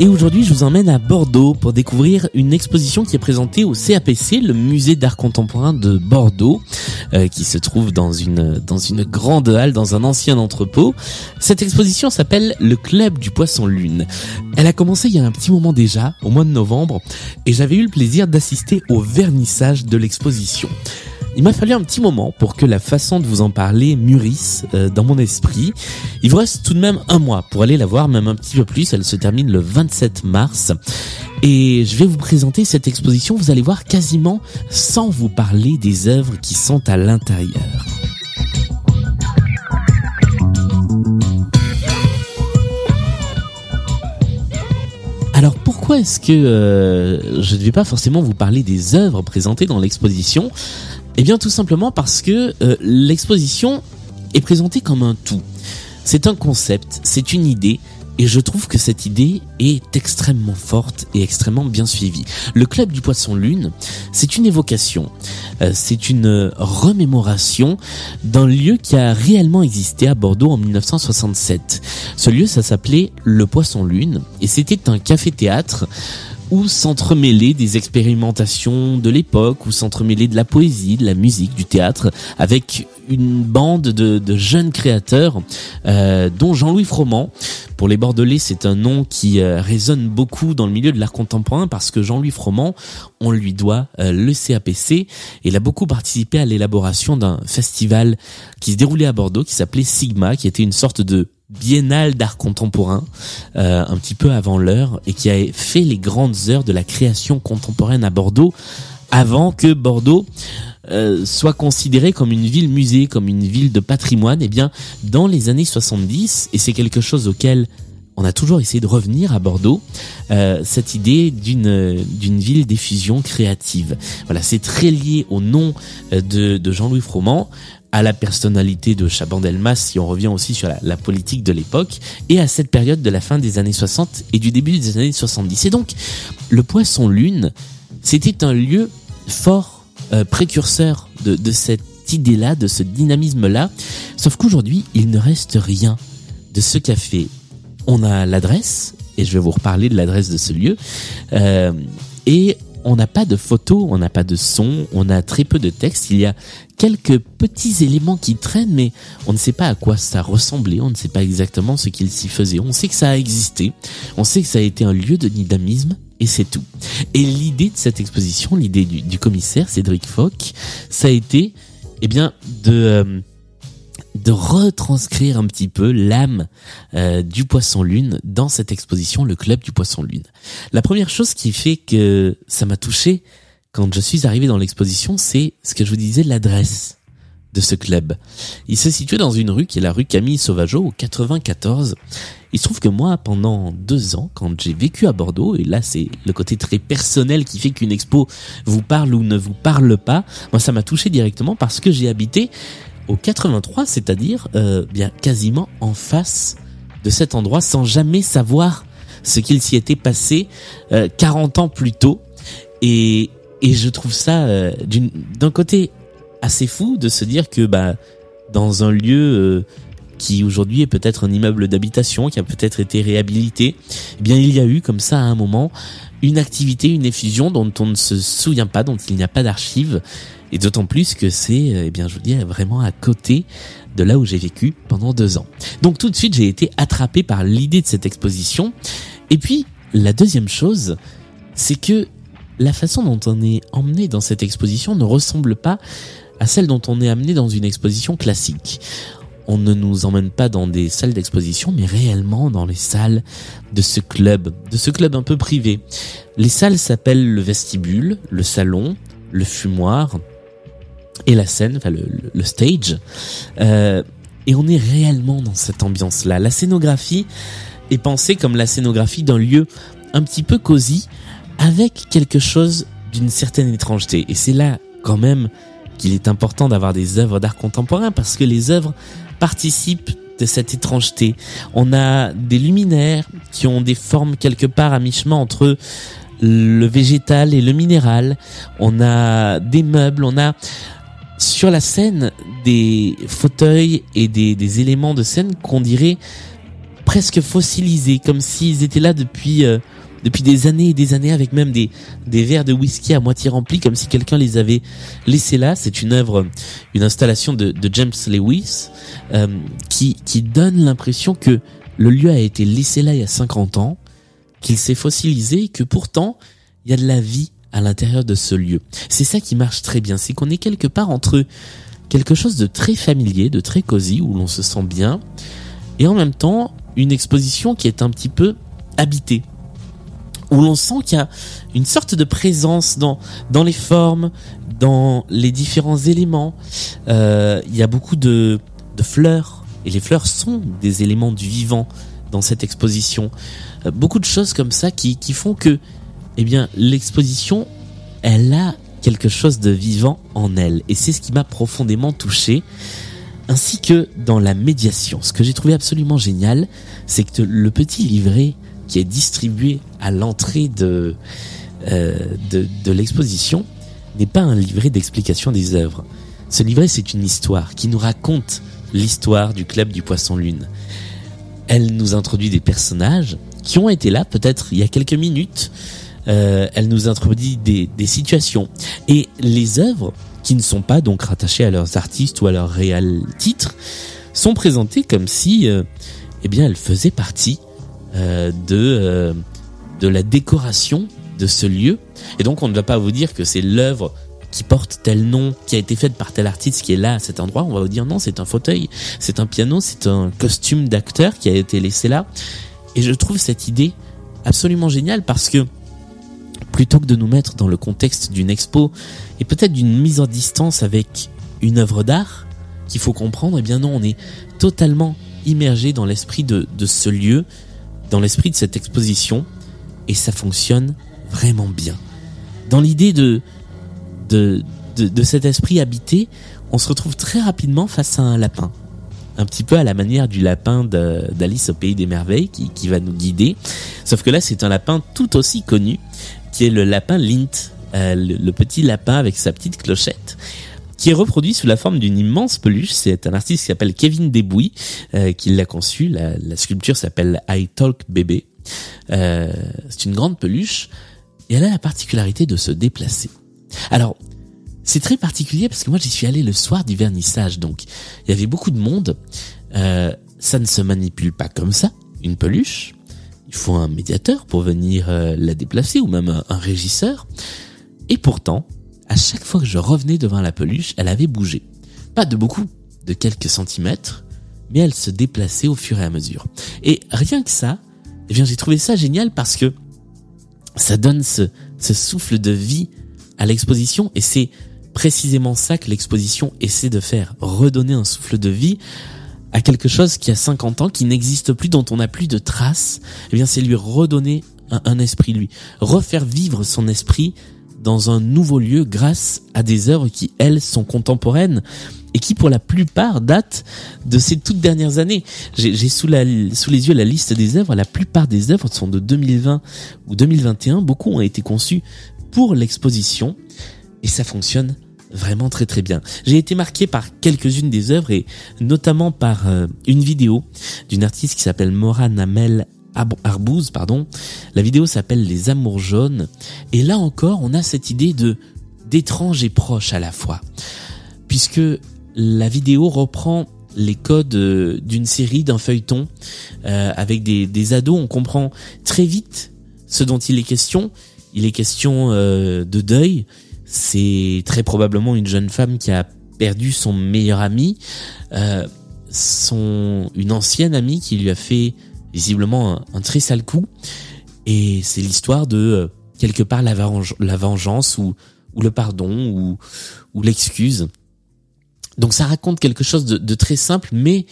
Et aujourd'hui, je vous emmène à Bordeaux pour découvrir une exposition qui est présentée au CAPC, le musée d'art contemporain de Bordeaux, euh, qui se trouve dans une dans une grande halle, dans un ancien entrepôt. Cette exposition s'appelle le Club du Poisson Lune. Elle a commencé il y a un petit moment déjà, au mois de novembre, et j'avais eu le plaisir d'assister au vernissage de l'exposition. Il m'a fallu un petit moment pour que la façon de vous en parler mûrisse euh, dans mon esprit. Il vous reste tout de même un mois pour aller la voir, même un petit peu plus. Elle se termine le 27 mars. Et je vais vous présenter cette exposition, vous allez voir quasiment sans vous parler des œuvres qui sont à l'intérieur. Alors pourquoi est-ce que euh, je ne vais pas forcément vous parler des œuvres présentées dans l'exposition? Eh bien tout simplement parce que euh, l'exposition est présentée comme un tout. C'est un concept, c'est une idée, et je trouve que cette idée est extrêmement forte et extrêmement bien suivie. Le club du poisson lune, c'est une évocation, euh, c'est une remémoration d'un lieu qui a réellement existé à Bordeaux en 1967. Ce lieu, ça s'appelait le poisson lune, et c'était un café-théâtre où s'entremêler des expérimentations de l'époque, où s'entremêler de la poésie, de la musique, du théâtre, avec une bande de, jeunes créateurs, euh, dont Jean-Louis Froment. Pour les Bordelais, c'est un nom qui euh, résonne beaucoup dans le milieu de l'art contemporain parce que Jean-Louis Froment, on lui doit euh, le CAPC. Et il a beaucoup participé à l'élaboration d'un festival qui se déroulait à Bordeaux, qui s'appelait Sigma, qui était une sorte de biennale d'art contemporain, euh, un petit peu avant l'heure, et qui a fait les grandes heures de la création contemporaine à Bordeaux, avant que Bordeaux euh, soit considérée comme une ville musée, comme une ville de patrimoine. Eh bien, dans les années 70, et c'est quelque chose auquel on a toujours essayé de revenir à Bordeaux, euh, cette idée d'une d'une ville d'effusion créative. Voilà, c'est très lié au nom de, de Jean-Louis Froment à la personnalité de Chaban-Delmas, si on revient aussi sur la, politique de l'époque, et à cette période de la fin des années 60 et du début des années 70. Et donc, le Poisson Lune, c'était un lieu fort euh, précurseur de, de cette idée-là, de ce dynamisme-là, sauf qu'aujourd'hui, il ne reste rien de ce café. On a l'adresse, et je vais vous reparler de l'adresse de ce lieu, euh, et on n'a pas de photos, on n'a pas de son, on a très peu de texte. Il y a quelques petits éléments qui traînent, mais on ne sait pas à quoi ça ressemblait, on ne sait pas exactement ce qu'il s'y faisait. On sait que ça a existé, on sait que ça a été un lieu de dynamisme, et c'est tout. Et l'idée de cette exposition, l'idée du, commissaire Cédric Foch, ça a été, eh bien, de euh, de retranscrire un petit peu l'âme euh, du poisson lune dans cette exposition, le club du poisson lune. La première chose qui fait que ça m'a touché quand je suis arrivé dans l'exposition, c'est ce que je vous disais, l'adresse de ce club. Il se situe dans une rue qui est la rue Camille Sauvageau au 94. Il se trouve que moi, pendant deux ans, quand j'ai vécu à Bordeaux, et là c'est le côté très personnel qui fait qu'une expo vous parle ou ne vous parle pas, moi ça m'a touché directement parce que j'ai habité au 83, c'est-à-dire euh, bien quasiment en face de cet endroit sans jamais savoir ce qu'il s'y était passé euh, 40 ans plus tôt. Et, et je trouve ça euh, d'un côté assez fou de se dire que bah dans un lieu euh, qui aujourd'hui est peut-être un immeuble d'habitation qui a peut-être été réhabilité, eh bien il y a eu comme ça à un moment une activité, une effusion dont on ne se souvient pas, dont il n'y a pas d'archives et d'autant plus que c'est, euh, eh bien, je vous dis, vraiment à côté de là où j'ai vécu pendant deux ans. Donc tout de suite, j'ai été attrapé par l'idée de cette exposition. Et puis, la deuxième chose, c'est que la façon dont on est emmené dans cette exposition ne ressemble pas à celle dont on est amené dans une exposition classique. On ne nous emmène pas dans des salles d'exposition, mais réellement dans les salles de ce club, de ce club un peu privé. Les salles s'appellent le vestibule, le salon, le fumoir, et la scène, enfin le, le stage. Euh, et on est réellement dans cette ambiance-là. La scénographie est pensée comme la scénographie d'un lieu un petit peu cosy, avec quelque chose d'une certaine étrangeté. Et c'est là quand même qu'il est important d'avoir des œuvres d'art contemporain, parce que les œuvres participent de cette étrangeté. On a des luminaires qui ont des formes quelque part à mi-chemin entre le végétal et le minéral, on a des meubles, on a sur la scène des fauteuils et des, des éléments de scène qu'on dirait presque fossilisés, comme s'ils étaient là depuis euh, depuis des années et des années, avec même des des verres de whisky à moitié remplis, comme si quelqu'un les avait laissés là. C'est une œuvre, une installation de, de James Lewis euh, qui qui donne l'impression que le lieu a été laissé là il y a 50 ans, qu'il s'est fossilisé, et que pourtant il y a de la vie à l'intérieur de ce lieu. C'est ça qui marche très bien, c'est qu'on est quelque part entre quelque chose de très familier, de très cosy, où l'on se sent bien, et en même temps une exposition qui est un petit peu habitée, où l'on sent qu'il y a une sorte de présence dans dans les formes, dans les différents éléments. Euh, il y a beaucoup de, de fleurs, et les fleurs sont des éléments du vivant dans cette exposition. Euh, beaucoup de choses comme ça qui, qui font que eh bien, l'exposition, elle a quelque chose de vivant en elle. Et c'est ce qui m'a profondément touché. Ainsi que dans la médiation. Ce que j'ai trouvé absolument génial, c'est que le petit livret qui est distribué à l'entrée de, euh, de, l'exposition n'est pas un livret d'explication des œuvres. Ce livret, c'est une histoire qui nous raconte l'histoire du club du Poisson Lune. Elle nous introduit des personnages qui ont été là peut-être il y a quelques minutes, euh, elle nous introduit des, des, situations. Et les œuvres, qui ne sont pas donc rattachées à leurs artistes ou à leur réel titre, sont présentées comme si, euh, eh bien, elles faisaient partie euh, de euh, de la décoration de ce lieu. Et donc, on ne va pas vous dire que c'est l'œuvre qui porte tel nom, qui a été faite par tel artiste qui est là à cet endroit. On va vous dire non, c'est un fauteuil, c'est un piano, c'est un costume d'acteur qui a été laissé là. Et je trouve cette idée absolument géniale parce que plutôt que de nous mettre dans le contexte d'une expo et peut-être d'une mise en distance avec une œuvre d'art qu'il faut comprendre, eh bien non, on est totalement immergé dans l'esprit de, ce lieu, dans l'esprit de cette exposition, et ça fonctionne vraiment bien. Dans l'idée de cet esprit habité, on se retrouve très rapidement face à un lapin un petit peu à la manière du lapin d'Alice au pays des merveilles qui, qui, va nous guider. Sauf que là, c'est un lapin tout aussi connu qui est le lapin Lint, euh, le, petit lapin avec sa petite clochette qui est reproduit sous la forme d'une immense peluche. C'est un artiste qui s'appelle Kevin Debouy euh, qui l'a conçu. La, la sculpture s'appelle I Talk Bébé. Euh, c'est une grande peluche et elle a la particularité de se déplacer. Alors, c'est très particulier parce que moi j'y suis allé le soir du vernissage, donc il y avait beaucoup de monde. Euh, ça ne se manipule pas comme ça, une peluche il faut un médiateur pour venir euh, la déplacer ou même un, régisseur. Et pourtant, à chaque fois que je revenais devant la peluche, elle avait bougé. Pas de beaucoup, de quelques centimètres, mais elle se déplaçait au fur et à mesure. Et rien que ça, eh bien j'ai trouvé ça génial parce que ça donne ce, ce souffle de vie à l'exposition et c'est précisément ça que l'exposition essaie de faire, redonner un souffle de vie à quelque chose qui a 50 ans, qui n'existe plus, dont on n'a plus de traces, eh bien c'est lui redonner un, esprit, lui refaire vivre son esprit dans un nouveau lieu grâce à des œuvres qui, elles, sont contemporaines et qui, pour la plupart, datent de ces toutes dernières années. J'ai sous, sous les yeux la liste des œuvres. La plupart des œuvres sont de 2020 ou 2021. Beaucoup ont été conçues pour l'exposition et ça fonctionne vraiment très très bien. J'ai été marqué par quelques-unes des œuvres et notamment par euh, une vidéo d'une artiste qui s'appelle Mora Namel Arbouze, pardon. La vidéo s'appelle Les Amours jaunes et là encore on a cette idée de d'étrange et proche à la fois puisque la vidéo reprend les codes euh, d'une série, d'un feuilleton euh, avec des, des, ados. On comprend très vite ce dont il est question. Il est question euh, de deuil, c'est très probablement une jeune femme qui a perdu son meilleur ami, euh, son une ancienne amie qui lui a fait visiblement un, très sale coup. Et c'est l'histoire de euh, quelque part la, la vengeance ou, ou le pardon ou, ou l'excuse. Donc ça raconte quelque chose de, de très simple, mais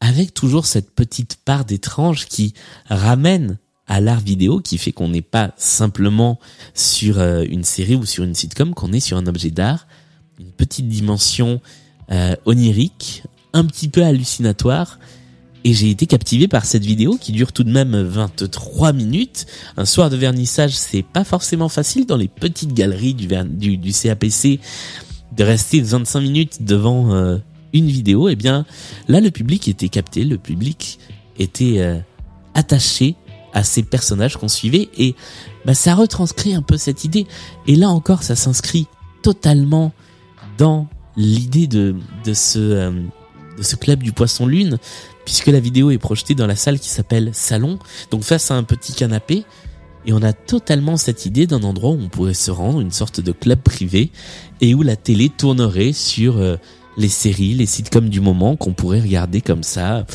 avec toujours cette petite part d'étrange qui ramène à l'art vidéo qui fait qu'on n'est pas simplement sur euh, une série ou sur une sitcom, qu'on est sur un objet d'art, une petite dimension euh, onirique, un petit peu hallucinatoire, Et j'ai été captivé par cette vidéo qui dure tout de même 23 minutes. Un soir de vernissage, c'est pas forcément facile dans les petites galeries du, du, du CAPC de rester 25 minutes devant euh, une vidéo. Et eh bien là, le public était capté, le public était euh, attaché à ces personnages qu'on suivait et bah, ça retranscrit un peu cette idée. Et là encore, ça s'inscrit totalement dans l'idée de, de ce euh, de ce club du poisson lune puisque la vidéo est projetée dans la salle qui s'appelle salon donc face à un petit canapé et on a totalement cette idée d'un endroit où on pourrait se rendre une sorte de club privé et où la télé tournerait sur euh, les séries les sitcoms du moment qu'on pourrait regarder comme ça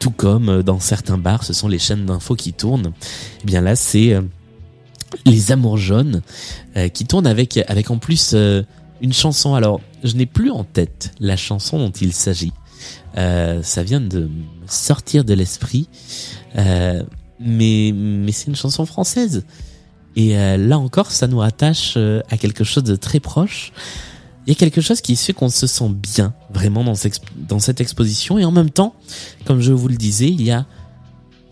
tout comme euh, dans certains bars ce sont les chaînes d'infos qui tournent et eh bien là c'est les amours jaunes qui tournent avec avec en plus une chanson. Alors, je n'ai plus en tête la chanson dont il s'agit. Euh, ça vient de sortir de l'esprit, euh, mais mais c'est une chanson française. Et euh, là encore, ça nous rattache euh, à quelque chose de très proche. Il y a quelque chose qui fait qu'on se sent bien vraiment dans, dans cette exposition. Et en même temps, comme je vous le disais, il y a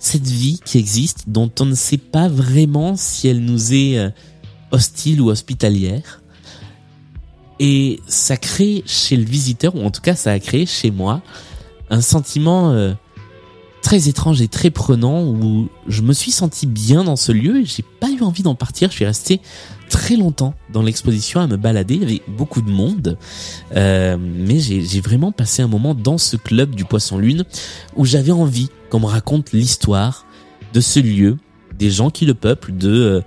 cette vie qui existe dont on ne sait pas vraiment si elle nous est euh, hostile ou hospitalière. Et ça crée chez le visiteur, ou en tout cas ça a créé chez moi, un sentiment euh, très étrange et très prenant où je me suis senti bien dans ce lieu et j'ai pas eu envie d'en partir. Je suis resté très longtemps dans l'exposition à me balader. Il y avait beaucoup de monde, euh, mais j'ai vraiment passé un moment dans ce club du Poisson Lune où j'avais envie qu'on me raconte l'histoire de ce lieu, des gens qui le peuplent, de euh,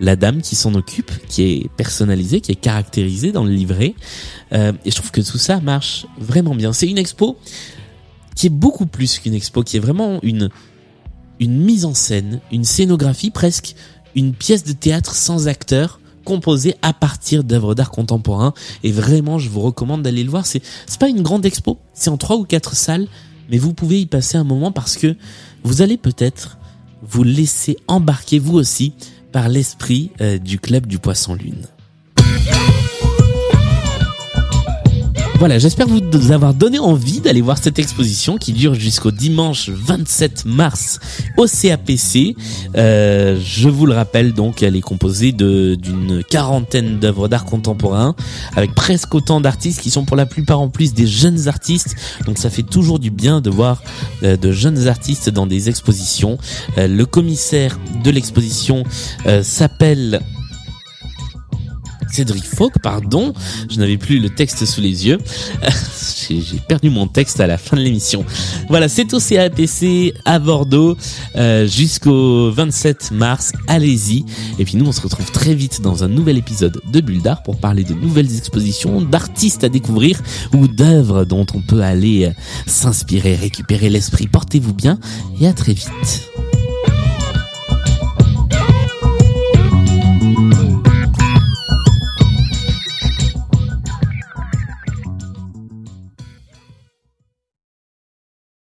la dame qui s'en occupe, qui est personnalisée, qui est caractérisée dans le livret. Euh, et je trouve que tout ça marche vraiment bien. C'est une expo qui est beaucoup plus qu'une expo, qui est vraiment une une mise en scène, une scénographie, presque une pièce de théâtre sans acteur composée à partir d'œuvres d'art contemporain. Et vraiment, je vous recommande d'aller le voir. C'est c'est pas une grande expo, c'est en trois ou quatre salles, mais vous pouvez y passer un moment parce que vous allez peut-être vous laisser embarquer vous aussi par l'esprit euh, du club du poisson lune. Voilà, j'espère vous avoir donné envie d'aller voir cette exposition qui dure jusqu'au dimanche 27 mars au CAPC. Euh, je vous le rappelle donc, elle est composée d'une quarantaine d'œuvres d'art contemporain avec presque autant d'artistes qui sont pour la plupart en plus des jeunes artistes. Donc ça fait toujours du bien de voir euh, de jeunes artistes dans des expositions. Euh, le commissaire de l'exposition s'appelle Cédric Fauque, pardon, je n'avais plus le texte sous les yeux. J'ai perdu mon texte à la fin de l'émission. Voilà, c'est au CAPC à Bordeaux euh, jusqu'au 27 mars. Allez-y. Et puis nous, on se retrouve très vite dans un nouvel épisode de Bulle d'Art pour parler de nouvelles expositions, d'artistes à découvrir ou d'œuvres dont on peut aller euh, s'inspirer, récupérer l'esprit. Portez-vous bien et à très vite.